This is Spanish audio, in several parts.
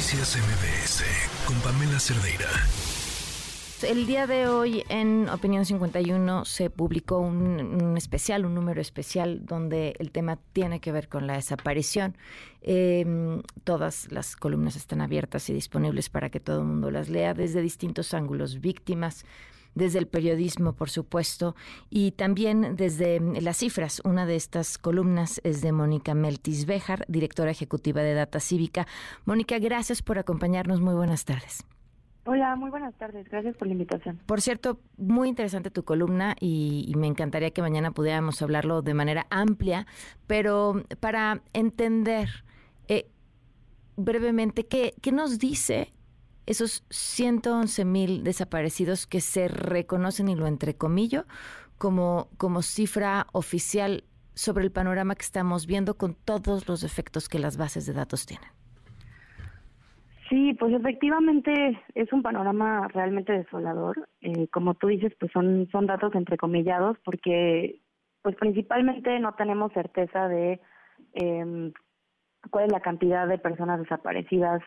Noticias MBS con Pamela Cerdeira. El día de hoy en Opinión 51 se publicó un, especial, un número especial donde el tema tiene que ver con la desaparición. Em, todas las columnas están abiertas y disponibles para que todo el mundo las lea desde distintos ángulos, víctimas, desde el periodismo, por supuesto, y también desde las cifras. Una de estas columnas es de Mónica Meltis Bejar, directora ejecutiva de Data Cívica. Mónica, gracias por acompañarnos. Muy buenas tardes. Hola, muy buenas tardes. Gracias por la invitación. Por cierto, muy interesante tu columna y, me encantaría que mañana pudiéramos hablarlo de manera amplia, pero para entender eh, brevemente qué, qué nos dice esos 111 mil desaparecidos que se reconocen, y lo entrecomillo, como, como cifra oficial sobre el panorama que estamos viendo con todos los efectos que las bases de datos tienen. Sí, pues efectivamente es un panorama realmente desolador. Eh, como tú dices, pues son, son datos entrecomillados porque pues principalmente no tenemos certeza de eh, cuál es la cantidad de personas desaparecidas,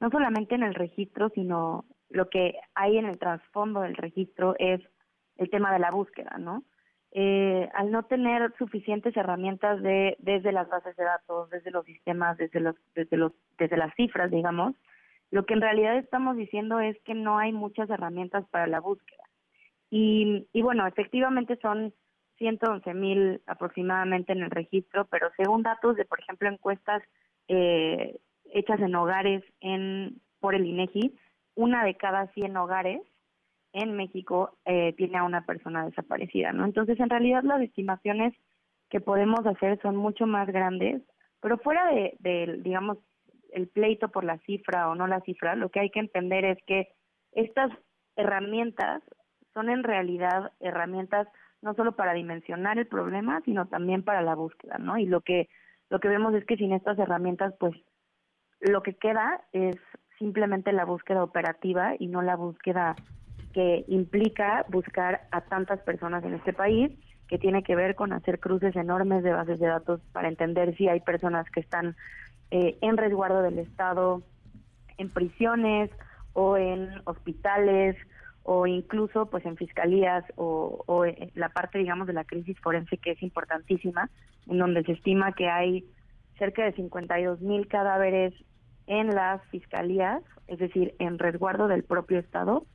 no solamente en el registro, sino lo que hay en el trasfondo del registro es el tema de la búsqueda, ¿no? Eh, al no tener suficientes herramientas de desde las bases de datos, desde los sistemas, desde los desde los desde las cifras, digamos, lo que en realidad estamos diciendo es que no hay muchas herramientas para la búsqueda. Y, y bueno, efectivamente son 111 mil aproximadamente en el registro, pero según datos de, por ejemplo, encuestas eh, hechas en hogares en por el INEGI, una de cada 100 hogares en México eh, tiene a una persona desaparecida, ¿no? Entonces, en realidad las estimaciones que podemos hacer son mucho más grandes, pero fuera de, de, digamos, el pleito por la cifra o no la cifra, lo que hay que entender es que estas herramientas son en realidad herramientas no solo para dimensionar el problema, sino también para la búsqueda, ¿no? Y lo que lo que vemos es que sin estas herramientas, pues lo que queda es simplemente la búsqueda operativa y no la búsqueda que implica buscar a tantas personas en este país, que tiene que ver con hacer cruces enormes de bases de datos para entender si hay personas que están eh, en resguardo del Estado, en prisiones o en hospitales o incluso pues en fiscalías o, o en la parte digamos de la crisis forense que es importantísima, en donde se estima que hay cerca de 52 mil cadáveres en las fiscalías, es decir, en resguardo del propio Estado,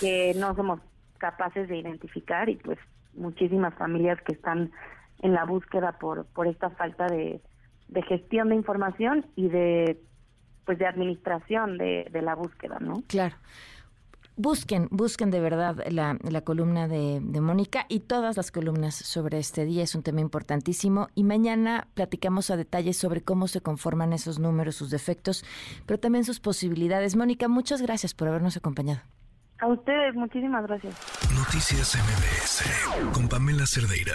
que no somos capaces de identificar y pues muchísimas familias que están en la búsqueda por, por esta falta de, de gestión de información y de pues de administración de, de la búsqueda, ¿no? Claro. Busquen, busquen de verdad la, la columna de, de, Mónica y todas las columnas sobre este día. Es un tema importantísimo. Y mañana platicamos a detalle sobre cómo se conforman esos números, sus defectos, pero también sus posibilidades. Mónica, muchas gracias por habernos acompañado. A ustedes, muchísimas gracias. Noticias MBS con Pamela Cerdeira.